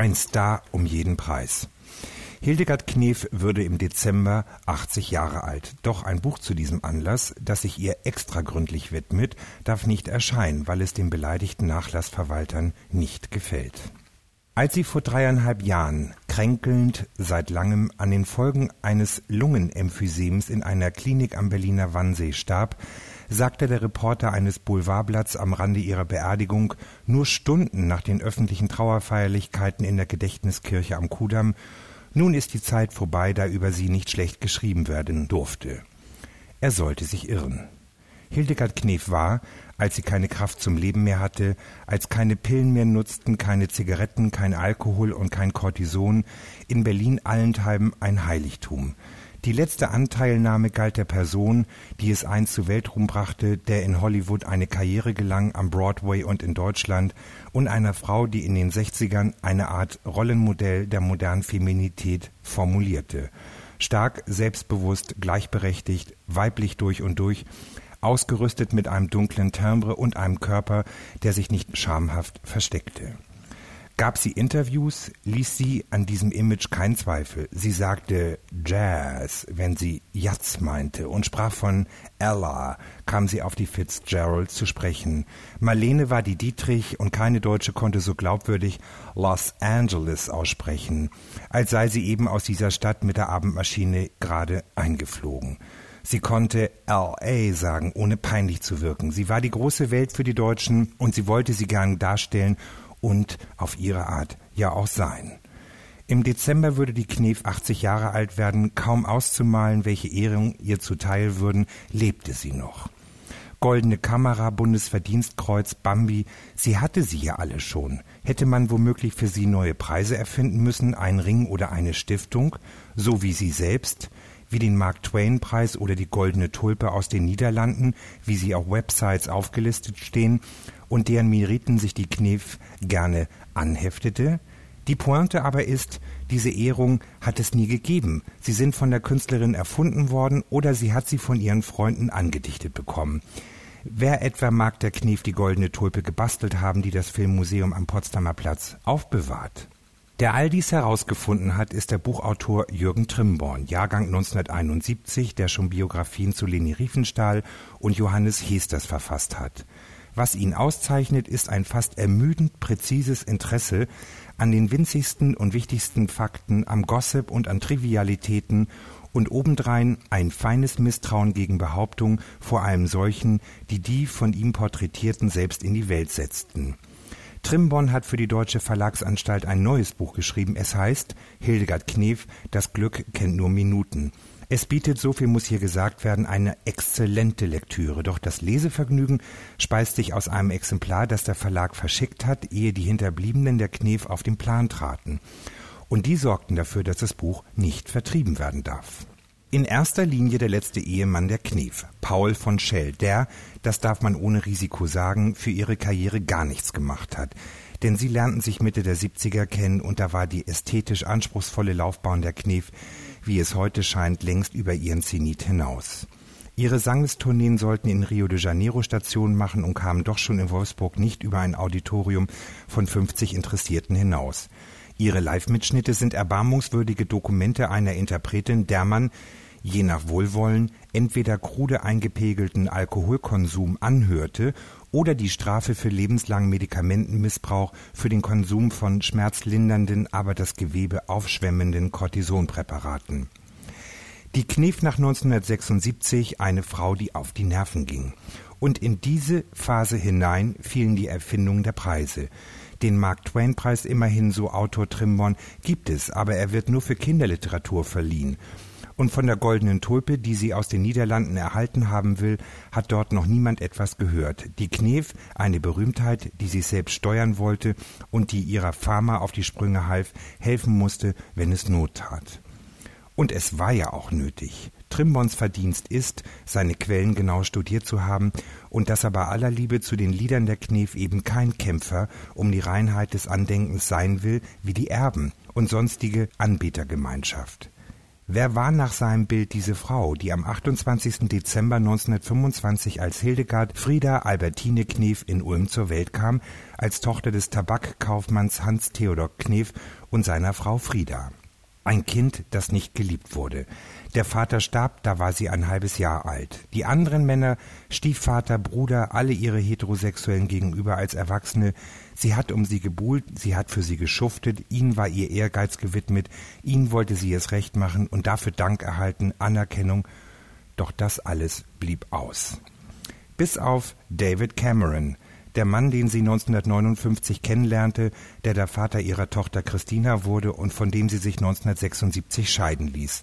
Ein Star um jeden Preis. Hildegard Knef würde im Dezember 80 Jahre alt. Doch ein Buch zu diesem Anlass, das sich ihr extra gründlich widmet, darf nicht erscheinen, weil es den beleidigten Nachlassverwaltern nicht gefällt. Als sie vor dreieinhalb Jahren kränkelnd seit langem an den Folgen eines Lungenemphysems in einer Klinik am Berliner Wannsee starb, sagte der Reporter eines Boulevardblatts am Rande ihrer Beerdigung nur Stunden nach den öffentlichen Trauerfeierlichkeiten in der Gedächtniskirche am Kudamm nun ist die Zeit vorbei, da über sie nicht schlecht geschrieben werden durfte. Er sollte sich irren. Hildegard Knef war, als sie keine Kraft zum Leben mehr hatte, als keine Pillen mehr nutzten, keine Zigaretten, kein Alkohol und kein Cortison, in Berlin allenthalben ein Heiligtum. Die letzte Anteilnahme galt der Person, die es einst zur Weltruhm brachte, der in Hollywood eine Karriere gelang, am Broadway und in Deutschland, und einer Frau, die in den Sechzigern eine Art Rollenmodell der modernen Feminität formulierte. Stark, selbstbewusst, gleichberechtigt, weiblich durch und durch, ausgerüstet mit einem dunklen Timbre und einem Körper, der sich nicht schamhaft versteckte. Gab sie Interviews, ließ sie an diesem Image keinen Zweifel. Sie sagte Jazz, wenn sie Jazz meinte, und sprach von Ella, kam sie auf die Fitzgerald zu sprechen. Marlene war die Dietrich und keine Deutsche konnte so glaubwürdig Los Angeles aussprechen, als sei sie eben aus dieser Stadt mit der Abendmaschine gerade eingeflogen. Sie konnte LA sagen, ohne peinlich zu wirken. Sie war die große Welt für die Deutschen und sie wollte sie gern darstellen und auf ihre Art ja auch sein. Im Dezember würde die Knef 80 Jahre alt werden, kaum auszumalen, welche Ehrungen ihr zuteil würden, lebte sie noch. Goldene Kamera, Bundesverdienstkreuz, Bambi, sie hatte sie ja alle schon. Hätte man womöglich für sie neue Preise erfinden müssen, ein Ring oder eine Stiftung, so wie sie selbst, wie den Mark Twain Preis oder die Goldene Tulpe aus den Niederlanden, wie sie auf Websites aufgelistet stehen und deren Meriten sich die Knef gerne anheftete. Die Pointe aber ist, diese Ehrung hat es nie gegeben. Sie sind von der Künstlerin erfunden worden oder sie hat sie von ihren Freunden angedichtet bekommen. Wer etwa mag der Knef die goldene Tulpe gebastelt haben, die das Filmmuseum am Potsdamer Platz aufbewahrt? Der all dies herausgefunden hat, ist der Buchautor Jürgen Trimborn, Jahrgang 1971, der schon Biografien zu Leni Riefenstahl und Johannes Hesters verfasst hat. Was ihn auszeichnet, ist ein fast ermüdend präzises Interesse an den winzigsten und wichtigsten Fakten, am Gossip und an Trivialitäten und obendrein ein feines Misstrauen gegen Behauptungen, vor allem solchen, die die von ihm Porträtierten selbst in die Welt setzten. Trimborn hat für die Deutsche Verlagsanstalt ein neues Buch geschrieben. Es heißt Hildegard Knef, Das Glück kennt nur Minuten. Es bietet, so viel muss hier gesagt werden, eine exzellente Lektüre. Doch das Lesevergnügen speist sich aus einem Exemplar, das der Verlag verschickt hat, ehe die Hinterbliebenen der Knef auf den Plan traten. Und die sorgten dafür, dass das Buch nicht vertrieben werden darf. In erster Linie der letzte Ehemann der Knef, Paul von Schell, der, das darf man ohne Risiko sagen, für ihre Karriere gar nichts gemacht hat. Denn sie lernten sich Mitte der 70er kennen und da war die ästhetisch anspruchsvolle Laufbahn der Knef wie es heute scheint, längst über ihren Zenit hinaus. Ihre Sangestourneen sollten in Rio de Janeiro Station machen und kamen doch schon in Wolfsburg nicht über ein Auditorium von 50 Interessierten hinaus. Ihre Live-Mitschnitte sind erbarmungswürdige Dokumente einer Interpretin, der man, je nach Wohlwollen, entweder krude eingepegelten Alkoholkonsum anhörte oder die Strafe für lebenslangen Medikamentenmissbrauch für den Konsum von schmerzlindernden, aber das Gewebe aufschwemmenden Cortisonpräparaten. Die Knef nach 1976 eine Frau, die auf die Nerven ging. Und in diese Phase hinein fielen die Erfindungen der Preise. Den Mark Twain Preis immerhin, so Autor Trimborn, gibt es, aber er wird nur für Kinderliteratur verliehen. Und von der goldenen Tulpe, die sie aus den Niederlanden erhalten haben will, hat dort noch niemand etwas gehört. Die Knef, eine Berühmtheit, die sich selbst steuern wollte und die ihrer Pharma auf die Sprünge half, helfen musste, wenn es Not tat. Und es war ja auch nötig. Trimbons Verdienst ist, seine Quellen genau studiert zu haben und dass er bei aller Liebe zu den Liedern der Knef eben kein Kämpfer um die Reinheit des Andenkens sein will, wie die Erben und sonstige Anbetergemeinschaft. Wer war nach seinem Bild diese Frau, die am 28. Dezember 1925 als Hildegard Frieda Albertine Knef in Ulm zur Welt kam, als Tochter des Tabakkaufmanns Hans Theodor Knef und seiner Frau Frieda? Ein Kind, das nicht geliebt wurde. Der Vater starb, da war sie ein halbes Jahr alt. Die anderen Männer, Stiefvater, Bruder, alle ihre Heterosexuellen gegenüber als Erwachsene, sie hat um sie gebuhlt, sie hat für sie geschuftet, ihnen war ihr Ehrgeiz gewidmet, ihnen wollte sie es recht machen und dafür Dank erhalten, Anerkennung. Doch das alles blieb aus. Bis auf David Cameron, der Mann, den sie 1959 kennenlernte, der der Vater ihrer Tochter Christina wurde und von dem sie sich 1976 scheiden ließ.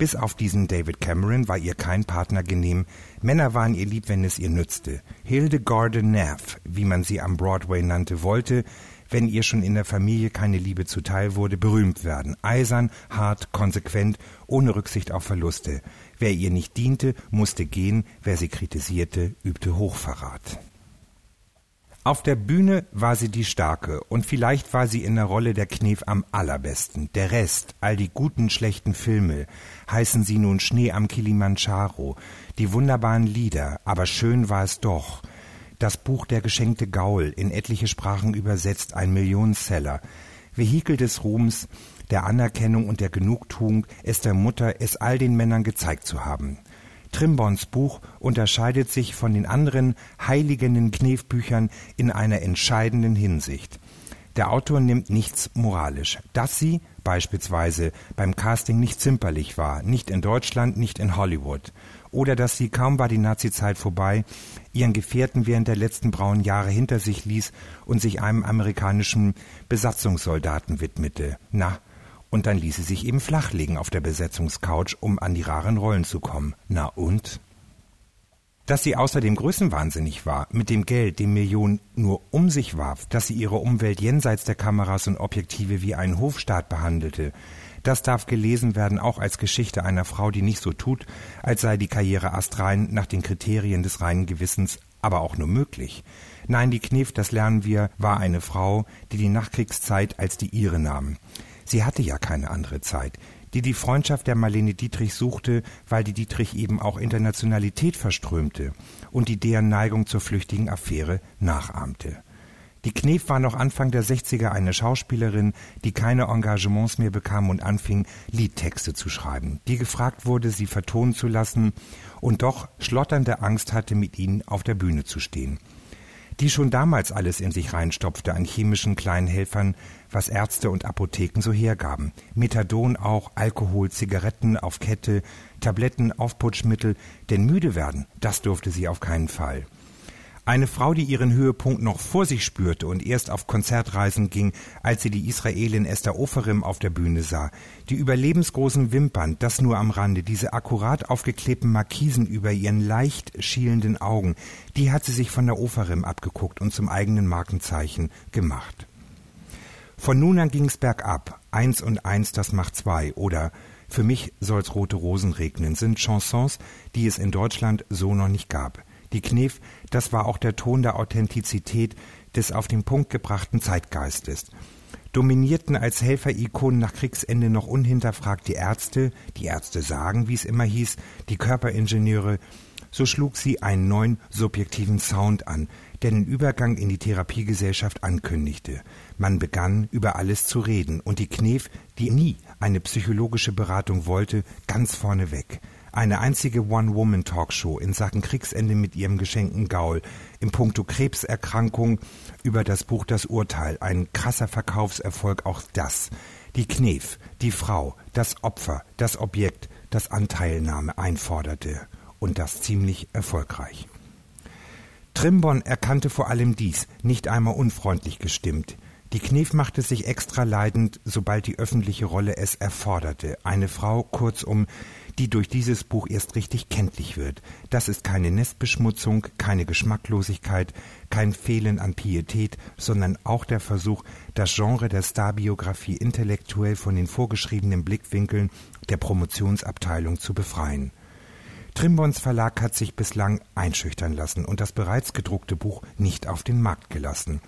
Bis auf diesen David Cameron war ihr kein Partner genehm. Männer waren ihr lieb, wenn es ihr nützte. Hilde Gordon Neff, wie man sie am Broadway nannte, wollte, wenn ihr schon in der Familie keine Liebe zuteil wurde, berühmt werden. Eisern, hart, konsequent, ohne Rücksicht auf Verluste. Wer ihr nicht diente, musste gehen, wer sie kritisierte, übte Hochverrat. Auf der Bühne war sie die Starke und vielleicht war sie in der Rolle der Knef am allerbesten. Der Rest, all die guten, schlechten Filme, heißen sie nun Schnee am Kilimanjaro, die wunderbaren Lieder, aber schön war es doch. Das Buch Der geschenkte Gaul, in etliche Sprachen übersetzt, ein Millionenseller. Vehikel des Ruhms, der Anerkennung und der Genugtuung, es der Mutter, es all den Männern gezeigt zu haben. Trimbons Buch unterscheidet sich von den anderen heiligenden Knefbüchern in einer entscheidenden Hinsicht. Der Autor nimmt nichts moralisch. Dass sie beispielsweise beim Casting nicht zimperlich war, nicht in Deutschland, nicht in Hollywood. Oder dass sie, kaum war die Nazizeit vorbei, ihren Gefährten während der letzten braunen Jahre hinter sich ließ und sich einem amerikanischen Besatzungssoldaten widmete. Na, und dann ließ sie sich eben flachlegen auf der Besetzungscouch, um an die raren Rollen zu kommen. Na und? Dass sie außerdem größenwahnsinnig war, mit dem Geld, dem Millionen nur um sich warf, dass sie ihre Umwelt jenseits der Kameras und Objektive wie einen Hofstaat behandelte, das darf gelesen werden auch als Geschichte einer Frau, die nicht so tut, als sei die Karriere astrein nach den Kriterien des reinen Gewissens aber auch nur möglich. Nein, die Knef, das lernen wir, war eine Frau, die die Nachkriegszeit als die ihre nahm. Sie hatte ja keine andere Zeit, die die Freundschaft der Marlene Dietrich suchte, weil die Dietrich eben auch Internationalität verströmte und die deren Neigung zur flüchtigen Affäre nachahmte. Die Knef war noch Anfang der 60er eine Schauspielerin, die keine Engagements mehr bekam und anfing, Liedtexte zu schreiben, die gefragt wurde, sie vertonen zu lassen und doch schlotternde Angst hatte, mit ihnen auf der Bühne zu stehen die schon damals alles in sich reinstopfte an chemischen kleinen Helfern, was Ärzte und Apotheken so hergaben. Methadon auch, Alkohol, Zigaretten auf Kette, Tabletten, Aufputschmittel, denn müde werden, das durfte sie auf keinen Fall. Eine Frau, die ihren Höhepunkt noch vor sich spürte und erst auf Konzertreisen ging, als sie die Israelin Esther Oferim auf der Bühne sah. Die überlebensgroßen Wimpern, das nur am Rande, diese akkurat aufgeklebten Markisen über ihren leicht schielenden Augen, die hat sie sich von der Oferim abgeguckt und zum eigenen Markenzeichen gemacht. Von nun an ging's bergab. Eins und eins, das macht zwei. Oder für mich soll's rote Rosen regnen, sind Chansons, die es in Deutschland so noch nicht gab. Die Knef, das war auch der Ton der Authentizität des auf den Punkt gebrachten Zeitgeistes. Dominierten als Helferikonen nach Kriegsende noch unhinterfragt die Ärzte, die Ärzte sagen, wie es immer hieß, die Körperingenieure, so schlug sie einen neuen subjektiven Sound an, der den Übergang in die Therapiegesellschaft ankündigte. Man begann über alles zu reden und die Knef, die nie eine psychologische Beratung wollte, ganz vorneweg. Eine einzige One-Woman-Talkshow in Sachen Kriegsende mit ihrem geschenkten Gaul, im Punkto Krebserkrankung über das Buch Das Urteil, ein krasser Verkaufserfolg auch das. Die Knef, die Frau, das Opfer, das Objekt, das Anteilnahme einforderte. Und das ziemlich erfolgreich. Trimbon erkannte vor allem dies, nicht einmal unfreundlich gestimmt. Die Knef machte sich extra leidend, sobald die öffentliche Rolle es erforderte. Eine Frau, kurzum, die durch dieses Buch erst richtig kenntlich wird. Das ist keine Nestbeschmutzung, keine Geschmacklosigkeit, kein Fehlen an Pietät, sondern auch der Versuch, das Genre der Starbiografie intellektuell von den vorgeschriebenen Blickwinkeln der Promotionsabteilung zu befreien. Trimbons Verlag hat sich bislang einschüchtern lassen und das bereits gedruckte Buch nicht auf den Markt gelassen.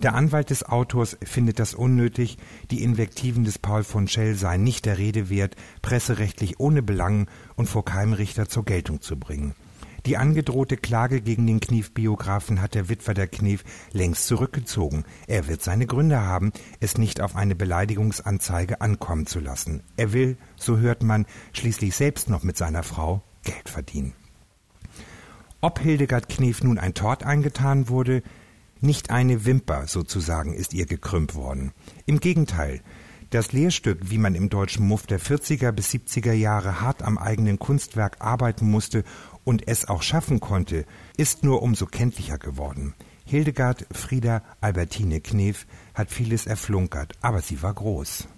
Der Anwalt des Autors findet das unnötig, die Invektiven des Paul von Schell seien nicht der Rede wert, presserechtlich ohne Belang und vor keinem Richter zur Geltung zu bringen. Die angedrohte Klage gegen den Knief-Biografen hat der Witwer der Knief längst zurückgezogen. Er wird seine Gründe haben, es nicht auf eine Beleidigungsanzeige ankommen zu lassen. Er will, so hört man, schließlich selbst noch mit seiner Frau Geld verdienen. Ob Hildegard Knef nun ein Tort eingetan wurde, nicht eine Wimper sozusagen ist ihr gekrümmt worden. Im Gegenteil, das Lehrstück, wie man im deutschen Muff der 40er bis 70er Jahre hart am eigenen Kunstwerk arbeiten musste und es auch schaffen konnte, ist nur umso kenntlicher geworden. Hildegard Frieda Albertine Knef hat vieles erflunkert, aber sie war groß.